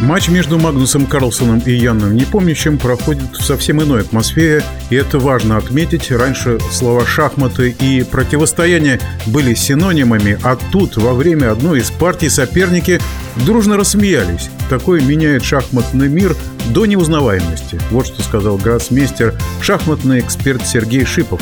Матч между Магнусом Карлсоном и Яном Непомнящим проходит в совсем иной атмосфере, и это важно отметить. Раньше слова «шахматы» и «противостояние» были синонимами, а тут во время одной из партий соперники дружно рассмеялись. Такое меняет шахматный мир до неузнаваемости. Вот что сказал гроссмейстер, шахматный эксперт Сергей Шипов.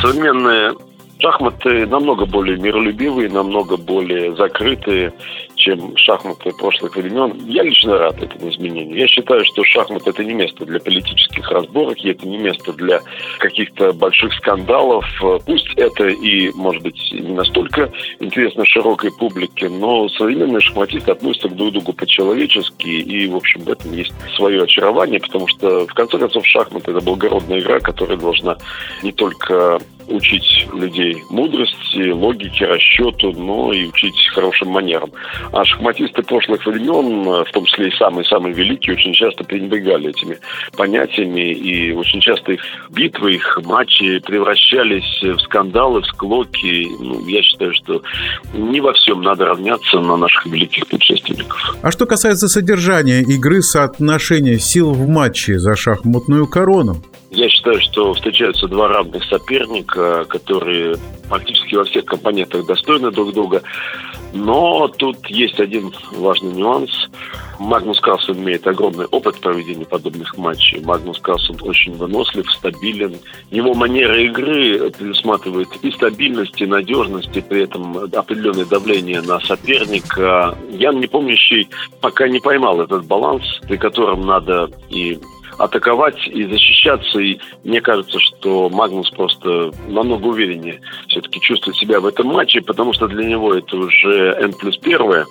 Современные шахматы намного более миролюбивые, намного более закрытые, чем шахматы прошлых времен. Я лично рад этому изменению. Я считаю, что шахматы это не место для политических разборок, и это не место для каких-то больших скандалов. Пусть это и, может быть, не настолько интересно широкой публике, но современные шахматисты относятся друг другу по-человечески, и, в общем, в этом есть свое очарование, потому что, в конце концов, шахматы – это благородная игра, которая должна не только учить людей мудрости, логике, расчету, но и учить хорошим манерам. А шахматисты прошлых времен, в том числе и самые-самые великие, очень часто пренебрегали этими понятиями, и очень часто их битвы, их матчи превращались в скандалы, в склоки. Ну, я считаю, что не во всем надо равняться на наших великих предшественников. А что касается содержания игры, соотношения сил в матче за шахматную корону, я считаю, что встречаются два равных соперника, которые практически во всех компонентах достойны друг друга. Но тут есть один важный нюанс. Магнус Карлсон имеет огромный опыт проведения подобных матчей. Магнус Карлсон очень вынослив, стабилен. Его манера игры предусматривает и стабильность, и надежность, и при этом определенное давление на соперника. Ян Непомнящий пока не поймал этот баланс, при котором надо и атаковать и защищаться. И мне кажется, что Магнус просто намного увереннее все-таки чувствует себя в этом матче, потому что для него это уже N плюс первое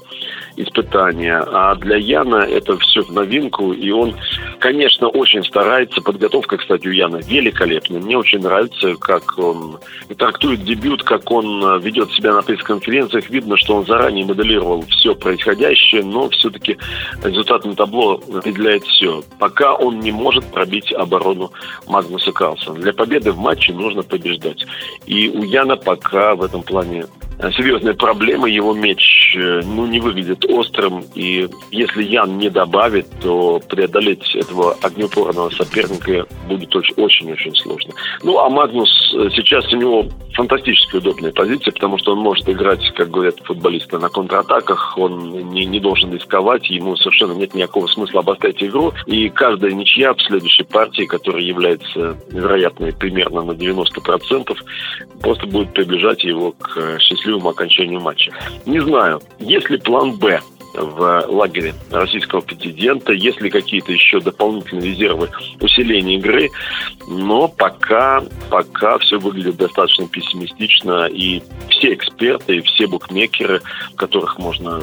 испытание, а для Яна это все в новинку, и он, конечно, очень старается. Подготовка, кстати, у Яна великолепная. Мне очень нравится, как он трактует дебют, как он ведет себя на пресс-конференциях. Видно, что он заранее моделировал все происходящее, но все-таки результат на табло определяет все. Пока он не может пробить оборону Магнуса Карлсона. Для победы в матче нужно побеждать. И у Яна пока в этом плане серьезная проблема. Его меч э, ну, не выглядит острым. И если Ян не добавит, то преодолеть этого огнеупорного соперника будет очень-очень сложно. Ну, а Магнус э, сейчас у него фантастически удобная позиция, потому что он может играть, как говорят футболисты, на контратаках. Он не, не должен рисковать, ему совершенно нет никакого смысла обострять игру. И каждая ничья в следующей партии, которая является вероятной примерно на 90%, просто будет приближать его к счастливому счастливому окончанию матча. Не знаю, есть ли план «Б», в лагере российского президента, есть ли какие-то еще дополнительные резервы усиления игры, но пока, пока все выглядит достаточно пессимистично, и все эксперты, и все букмекеры, которых можно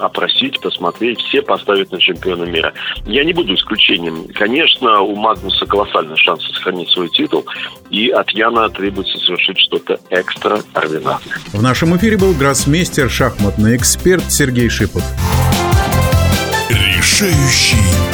опросить, посмотреть, все поставят на чемпиона мира. Я не буду исключением. Конечно, у Магнуса колоссальный шанс сохранить свой титул, и от Яна требуется совершить что-то экстраординарное. В нашем эфире был гроссмейстер, шахматный эксперт Сергей Шипов. Решающий